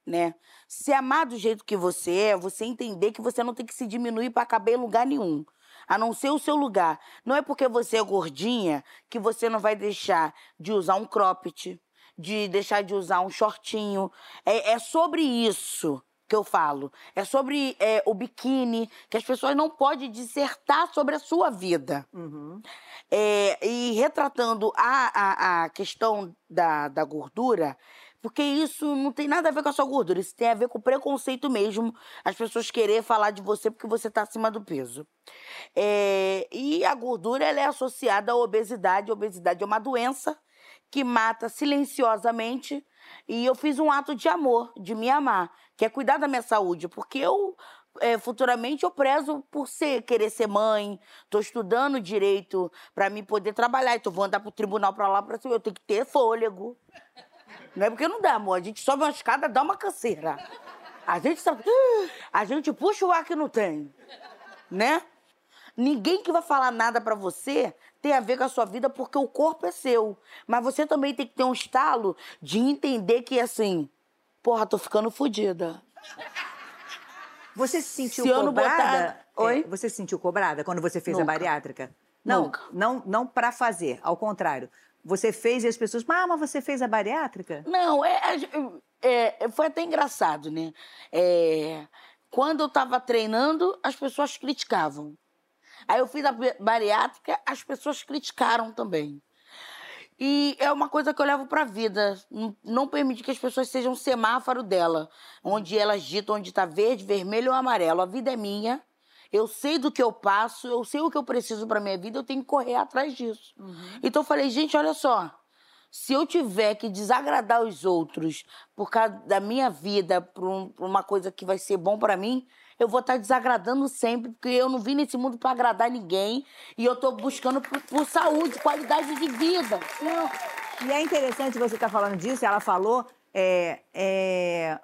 Né? Se amar do jeito que você é, você entender que você não tem que se diminuir para caber em lugar nenhum. A não ser o seu lugar. Não é porque você é gordinha que você não vai deixar de usar um cropped, de deixar de usar um shortinho. É, é sobre isso que eu falo. É sobre é, o biquíni, que as pessoas não podem dissertar sobre a sua vida. Uhum. É, e retratando a, a, a questão da, da gordura, porque isso não tem nada a ver com a sua gordura, isso tem a ver com o preconceito mesmo, as pessoas querer falar de você porque você está acima do peso. É, e a gordura ela é associada à obesidade, a obesidade é uma doença que mata silenciosamente e eu fiz um ato de amor, de me amar, que é cuidar da minha saúde, porque eu é, futuramente eu prezo por ser, querer ser mãe, estou estudando direito para me poder trabalhar, então vou andar para o tribunal para lá para cima, eu tenho que ter fôlego. Não é porque não dá, amor, a gente sobe uma escada, dá uma canseira. A gente sabe, a gente puxa o ar que não tem, né? Ninguém que vai falar nada para você tem a ver com a sua vida porque o corpo é seu. Mas você também tem que ter um estalo de entender que assim, porra, tô ficando fodida. Você se sentiu se cobrada? Botar... Oi? É, você se sentiu cobrada quando você fez Nunca. a bariátrica? Não, Nunca. não, não para fazer, ao contrário. Você fez e as pessoas, ah, mas você fez a bariátrica? Não, é, é, foi até engraçado, né? É, quando eu estava treinando, as pessoas criticavam. Aí eu fiz a bariátrica, as pessoas criticaram também. E é uma coisa que eu levo para a vida. Não permitir que as pessoas sejam semáforo dela, onde elas ditam onde está verde, vermelho ou amarelo. A vida é minha. Eu sei do que eu passo, eu sei o que eu preciso para minha vida, eu tenho que correr atrás disso. Uhum. Então eu falei, gente, olha só. Se eu tiver que desagradar os outros por causa da minha vida, por, um, por uma coisa que vai ser bom para mim, eu vou estar tá desagradando sempre, porque eu não vim nesse mundo para agradar ninguém e eu estou buscando por, por, saúde, qualidade de vida. Não. E é interessante você estar tá falando disso, ela falou, é, é,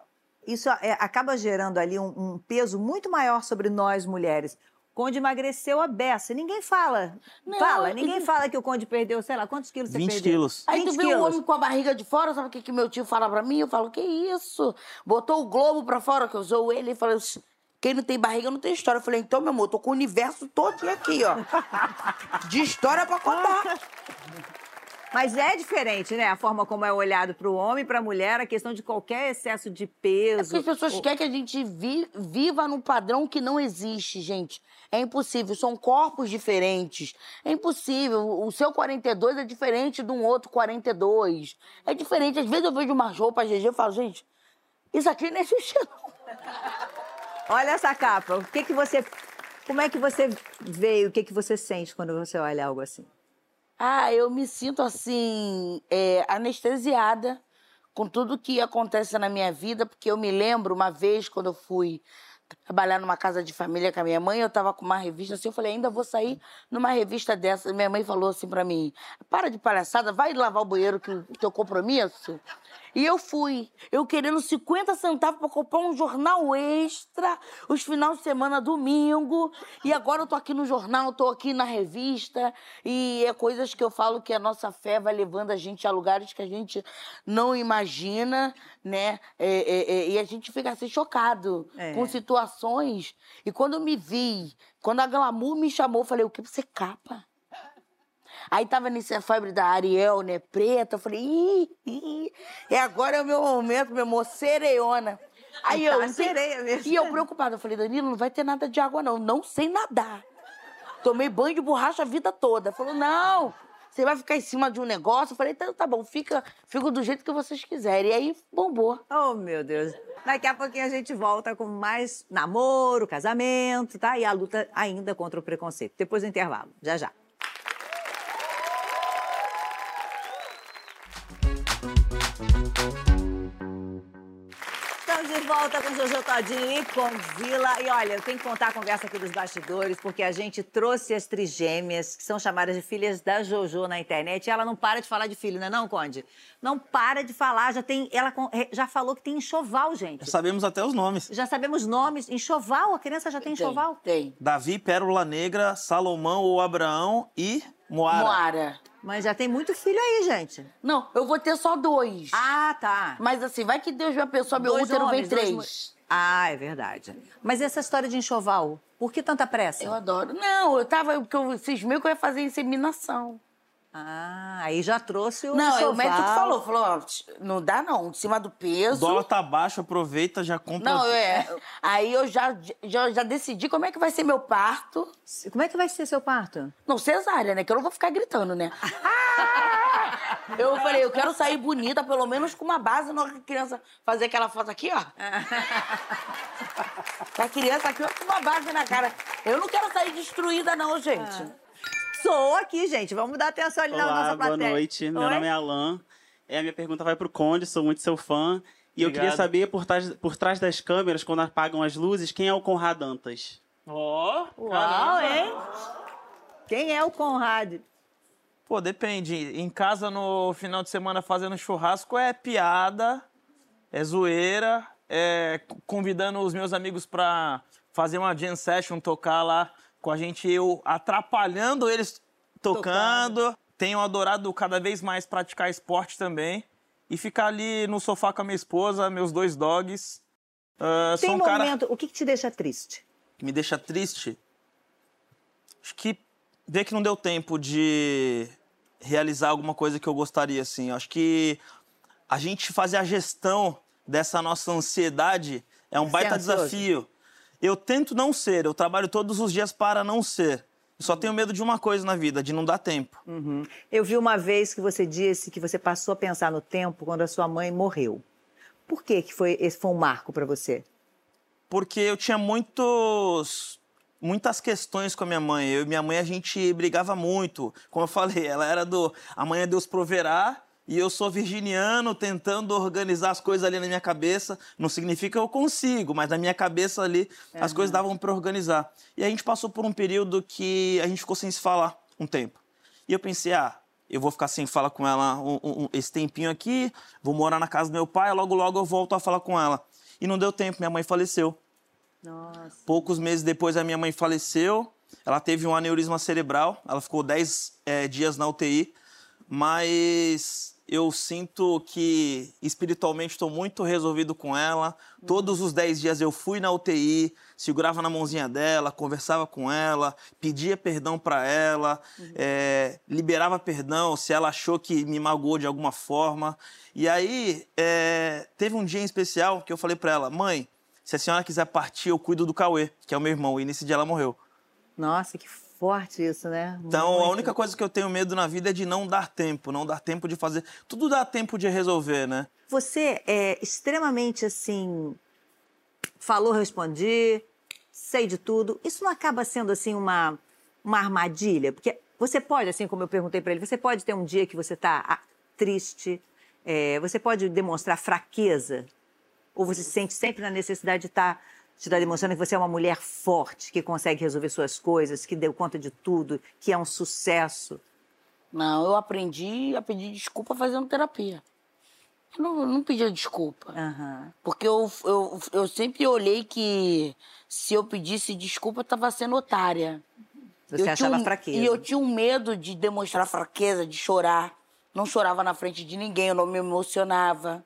isso é, acaba gerando ali um, um, peso muito maior sobre nós mulheres. Conde emagreceu a beça. Ninguém fala. Não, fala, ninguém fala que o Conde perdeu, sei lá, quantos quilos você 20 perdeu? quilos. Aí 20 tu vê o um homem com a barriga de fora, sabe o que, que meu tio fala pra mim? Eu falo, que isso? Botou o globo pra fora, que eu usou ele, e falou, quem não tem barriga não tem história. Eu falei, então, meu amor, tô com o universo todo aqui, ó. De história pra contar. Mas é diferente, né? A forma como é olhado para o homem e para a mulher, a questão de qualquer excesso de peso. É as pessoas ou... querem que a gente vi, viva num padrão que não existe, gente. É impossível. São corpos diferentes. É impossível. O seu 42 é diferente de um outro 42. É diferente. Às vezes eu vejo uma roupa GG e falo, gente, isso aqui não existe, não. Olha essa capa. O que que você. Como é que você vê? O que que você sente quando você olha algo assim? Ah, eu me sinto assim, é, anestesiada com tudo que acontece na minha vida, porque eu me lembro uma vez quando eu fui trabalhar numa casa de família com a minha mãe, eu tava com uma revista assim, eu falei, ainda vou sair numa revista dessa. Minha mãe falou assim para mim: para de palhaçada, vai lavar o banheiro que o teu compromisso. E eu fui, eu querendo 50 centavos para comprar um jornal extra, os finais de semana, domingo. E agora eu tô aqui no jornal, tô aqui na revista. E é coisas que eu falo que a nossa fé vai levando a gente a lugares que a gente não imagina, né? É, é, é, e a gente fica assim chocado é. com situações. E quando eu me vi, quando a Glamour me chamou, eu falei: o que você capa? Aí tava nessa febre da Ariel, né, preta. Eu falei, ih, ih, é agora é o meu momento, meu amor, sereiona. Aí eu. Tá sereia mesmo. E eu preocupada, eu falei, Danilo, não vai ter nada de água, não. Não sei nadar. Tomei banho de borracha a vida toda. Falou, não, você vai ficar em cima de um negócio. Eu falei, tá, tá bom, fica, fica do jeito que vocês quiserem. E aí, bombou. Oh, meu Deus. Daqui a pouquinho a gente volta com mais namoro, casamento, tá? E a luta ainda contra o preconceito. Depois do intervalo. Já, já. Volta com Jojo Todinho e com Zila. E olha, eu tenho que contar a conversa aqui dos bastidores, porque a gente trouxe as trigêmeas, que são chamadas de filhas da Jojo na internet, e ela não para de falar de filho, não é não, Conde? Não para de falar, já tem. Ela já falou que tem enxoval, gente. Já sabemos até os nomes. Já sabemos nomes. Enxoval, a criança já tem, tem enxoval? Tem. Davi, Pérola Negra, Salomão ou Abraão e Moara. Moara. Mas já tem muito filho aí, gente. Não, eu vou ter só dois. Ah, tá. Mas assim, vai que Deus me abençoe, meu dois útero homens, vem três. Dois... Ah, é verdade. Mas essa história de enxoval, por que tanta pressa? Eu adoro. Não, eu tava, porque eu cismei que eu ia fazer inseminação. Ah, aí já trouxe o Não, enxoval. o médico falou, falou, ó, não dá não, de cima do peso. O dólar tá baixo, aproveita, já compra. Não, é. Aí eu já, já, já decidi como é que vai ser meu parto. Como é que vai ser seu parto? Não, cesárea, né? Que eu não vou ficar gritando, né? eu falei, eu quero sair bonita, pelo menos com uma base na criança fazer aquela foto aqui, ó. a criança aqui ó, com uma base na cara. Eu não quero sair destruída, não, gente. Ah. Sou aqui, gente. Vamos dar atenção ali Olá, na nossa plateia. Boa noite, meu nome é Alan. É, a minha pergunta vai pro Conde, sou muito seu fã. E Obrigado. eu queria saber, por trás, por trás das câmeras, quando apagam as luzes, quem é o Conrad Dantas? Ó! Oh, Uau, hein? Quem é o Conrad? Pô, depende. Em casa, no final de semana, fazendo churrasco, é piada, é zoeira, é convidando os meus amigos pra fazer uma jam session, tocar lá com a gente, eu atrapalhando eles tocando. tocando. Tenho adorado cada vez mais praticar esporte também. E ficar ali no sofá com a minha esposa, meus dois dogs. Uh, Tem um momento, cara... o que, que te deixa triste? Me deixa triste? Acho que ver que não deu tempo de realizar alguma coisa que eu gostaria, assim. Acho que a gente fazer a gestão dessa nossa ansiedade é um Você baita é desafio. Eu tento não ser, eu trabalho todos os dias para não ser. Eu só tenho medo de uma coisa na vida, de não dar tempo. Uhum. Eu vi uma vez que você disse que você passou a pensar no tempo quando a sua mãe morreu. Por que, que foi, esse foi um marco para você? Porque eu tinha muitos muitas questões com a minha mãe. Eu e minha mãe, a gente brigava muito. Como eu falei, ela era do amanhã Deus proverá e eu sou virginiano tentando organizar as coisas ali na minha cabeça. Não significa que eu consigo, mas na minha cabeça ali uhum. as coisas davam para organizar. E a gente passou por um período que a gente ficou sem se falar um tempo. E eu pensei, ah, eu vou ficar sem falar com ela um, um, esse tempinho aqui, vou morar na casa do meu pai, logo logo eu volto a falar com ela. E não deu tempo, minha mãe faleceu. Nossa. Poucos meses depois a minha mãe faleceu, ela teve um aneurisma cerebral, ela ficou 10 é, eh, dias na UTI, mas eu sinto que espiritualmente estou muito resolvido com ela. Todos os 10 dias eu fui na UTI, segurava na mãozinha dela, conversava com ela, pedia perdão para ela, uhum. é, liberava perdão se ela achou que me magoou de alguma forma. E aí é, teve um dia em especial que eu falei para ela, mãe, se a senhora quiser partir, eu cuido do Cauê, que é o meu irmão. E nesse dia ela morreu. Nossa, que forte isso, né? Então, Muito. a única coisa que eu tenho medo na vida é de não dar tempo, não dar tempo de fazer. Tudo dá tempo de resolver, né? Você é extremamente assim. Falou, respondi, sei de tudo. Isso não acaba sendo assim uma, uma armadilha? Porque você pode, assim como eu perguntei para ele, você pode ter um dia que você está ah, triste, é, você pode demonstrar fraqueza, ou você se sente sempre na necessidade de estar. Tá te está demonstrando que você é uma mulher forte, que consegue resolver suas coisas, que deu conta de tudo, que é um sucesso. Não, eu aprendi a pedir desculpa fazendo terapia. Eu não, não pedia desculpa. Uhum. Porque eu, eu, eu sempre olhei que se eu pedisse desculpa, eu estava sendo otária. Você eu achava um, fraqueza. E eu tinha um medo de demonstrar fraqueza, de chorar. Não chorava na frente de ninguém, eu não me emocionava.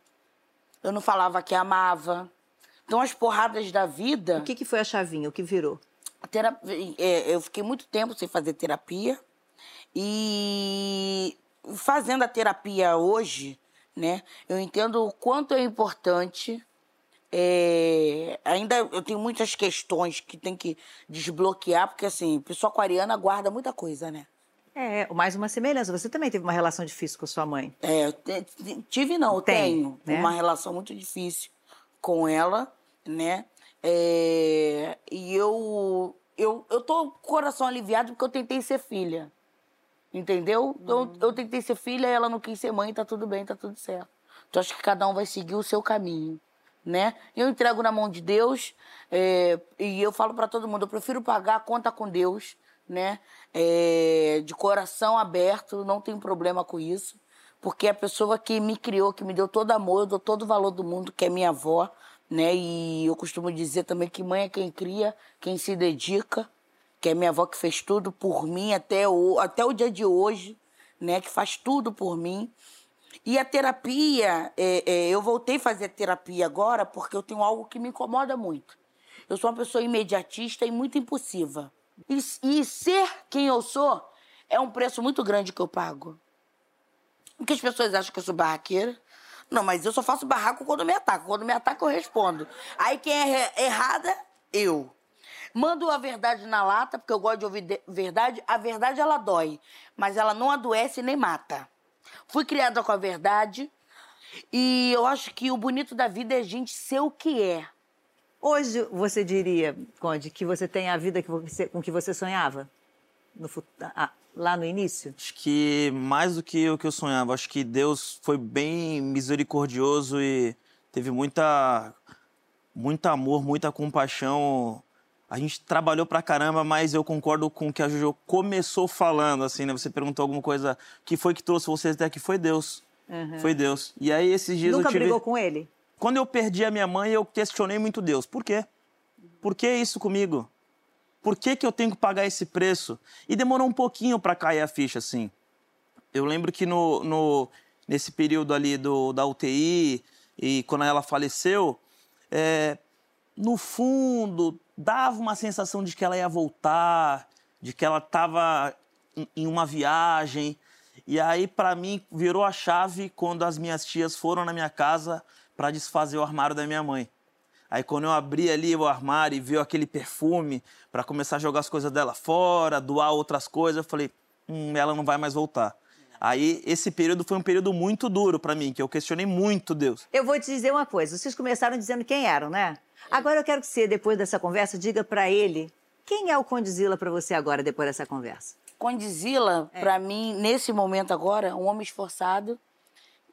Eu não falava que amava. Então, as porradas da vida. O que, que foi a chavinha? O que virou? Terapia, é, eu fiquei muito tempo sem fazer terapia. E fazendo a terapia hoje, né, eu entendo o quanto é importante. É, ainda eu tenho muitas questões que tem que desbloquear, porque assim, pessoa aquariana guarda muita coisa, né? É, mais uma semelhança. Você também teve uma relação difícil com sua mãe? É, tive não, Tem, tenho né? uma relação muito difícil com ela né? É, e eu, eu, eu tô com o coração aliviado porque eu tentei ser filha. Entendeu? Uhum. Eu, eu tentei ser filha, ela não quis ser mãe, tá tudo bem, tá tudo certo. Então acho que cada um vai seguir o seu caminho, né? Eu entrego na mão de Deus é, e eu falo para todo mundo, eu prefiro pagar a conta com Deus, né? É, de coração aberto, não tem problema com isso. Porque a pessoa que me criou, que me deu todo amor, eu dou todo o valor do mundo, que é minha avó, né? E eu costumo dizer também que mãe é quem cria, quem se dedica, que é minha avó que fez tudo por mim até o, até o dia de hoje, né? Que faz tudo por mim. E a terapia, é, é, eu voltei a fazer terapia agora porque eu tenho algo que me incomoda muito. Eu sou uma pessoa imediatista e muito impulsiva. E, e ser quem eu sou é um preço muito grande que eu pago. Porque as pessoas acham que eu sou barraqueira, não, mas eu só faço barraco quando me atacam. Quando me atacam, eu respondo. Aí quem é errada, eu. Mando a verdade na lata, porque eu gosto de ouvir verdade. A verdade, ela dói, mas ela não adoece nem mata. Fui criada com a verdade e eu acho que o bonito da vida é a gente ser o que é. Hoje você diria, Conde, que você tem a vida que você, com que você sonhava? No, ah, lá no início? Acho que mais do que o que eu sonhava. Acho que Deus foi bem misericordioso e teve muita, muito amor, muita compaixão. A gente trabalhou pra caramba, mas eu concordo com o que a Jojo começou falando, assim, né? Você perguntou alguma coisa, que foi que trouxe vocês até aqui? Foi Deus. Uhum. Foi Deus. E aí, esses dias Nunca eu tive... brigou com ele? Quando eu perdi a minha mãe, eu questionei muito Deus. Por quê? Por que isso comigo? Por que, que eu tenho que pagar esse preço? E demorou um pouquinho para cair a ficha, assim. Eu lembro que no, no, nesse período ali do, da UTI e quando ela faleceu, é, no fundo, dava uma sensação de que ela ia voltar, de que ela estava em uma viagem. E aí, para mim, virou a chave quando as minhas tias foram na minha casa para desfazer o armário da minha mãe. Aí quando eu abri ali o armário e vi aquele perfume para começar a jogar as coisas dela fora, doar outras coisas, eu falei, hum, ela não vai mais voltar. Aí esse período foi um período muito duro para mim, que eu questionei muito Deus. Eu vou te dizer uma coisa, vocês começaram dizendo quem eram, né? Agora eu quero que você, depois dessa conversa, diga para ele quem é o Condizila para você agora, depois dessa conversa. Condizila, é. para mim, nesse momento agora, um homem esforçado,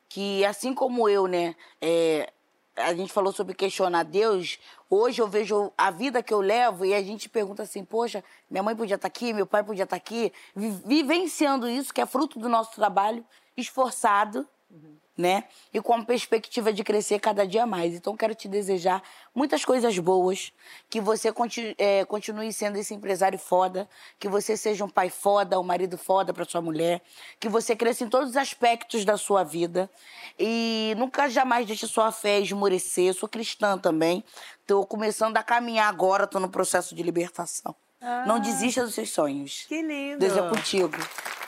que assim como eu, né, é, a gente falou sobre questionar Deus. Hoje eu vejo a vida que eu levo e a gente pergunta assim: poxa, minha mãe podia estar tá aqui, meu pai podia estar tá aqui, vivenciando isso, que é fruto do nosso trabalho esforçado. Uhum né? E com a perspectiva de crescer cada dia mais. Então, quero te desejar muitas coisas boas, que você continue, é, continue sendo esse empresário foda, que você seja um pai foda, um marido foda para sua mulher, que você cresça em todos os aspectos da sua vida e nunca jamais deixe sua fé esmorecer. Eu sou cristã também, estou começando a caminhar agora, estou no processo de libertação. Ah, Não desista dos seus sonhos. Que lindo. Deus é contigo.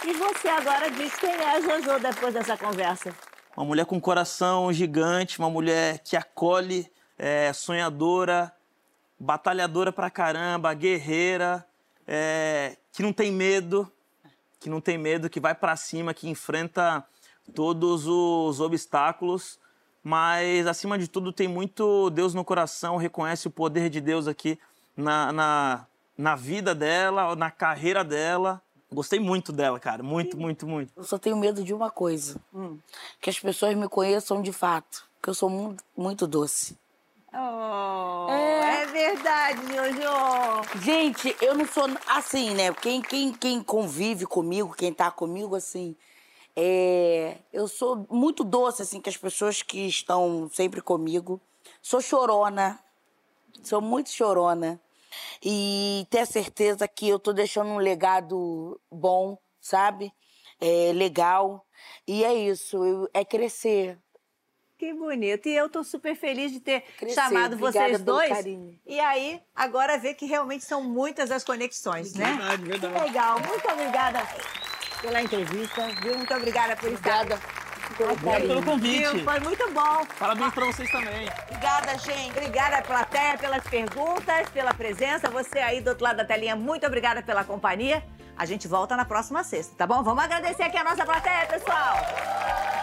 E você agora diz quem é a Jojo depois dessa conversa? Uma mulher com um coração gigante, uma mulher que acolhe, é, sonhadora, batalhadora pra caramba, guerreira, é, que não tem medo, que não tem medo, que vai para cima, que enfrenta todos os obstáculos, mas acima de tudo tem muito Deus no coração, reconhece o poder de Deus aqui na, na, na vida dela, na carreira dela. Gostei muito dela, cara. Muito, muito, muito. Eu só tenho medo de uma coisa. Hum. Que as pessoas me conheçam de fato. Que eu sou muito, muito doce. Oh, é. é verdade, Jojo. Gente, eu não sou assim, né? Quem, quem, quem convive comigo, quem tá comigo, assim, é... eu sou muito doce, assim, que as pessoas que estão sempre comigo. Sou chorona. Sou muito chorona e ter a certeza que eu tô deixando um legado bom, sabe? É, legal. E é isso, é crescer. Que bonito. E eu tô super feliz de ter crescer. chamado Obrigada vocês dois. Carinho. E aí, agora ver que realmente são muitas as conexões, né? Verdade, verdade. Que legal. Muito obrigada pela entrevista, viu? Muito obrigada por estar. Obrigada Obrigado pelo convite. Foi muito bom. Parabéns para vocês também. Obrigada, gente. Obrigada, plateia, pelas perguntas, pela presença. Você aí do outro lado da telinha, muito obrigada pela companhia. A gente volta na próxima sexta, tá bom? Vamos agradecer aqui a nossa plateia, pessoal.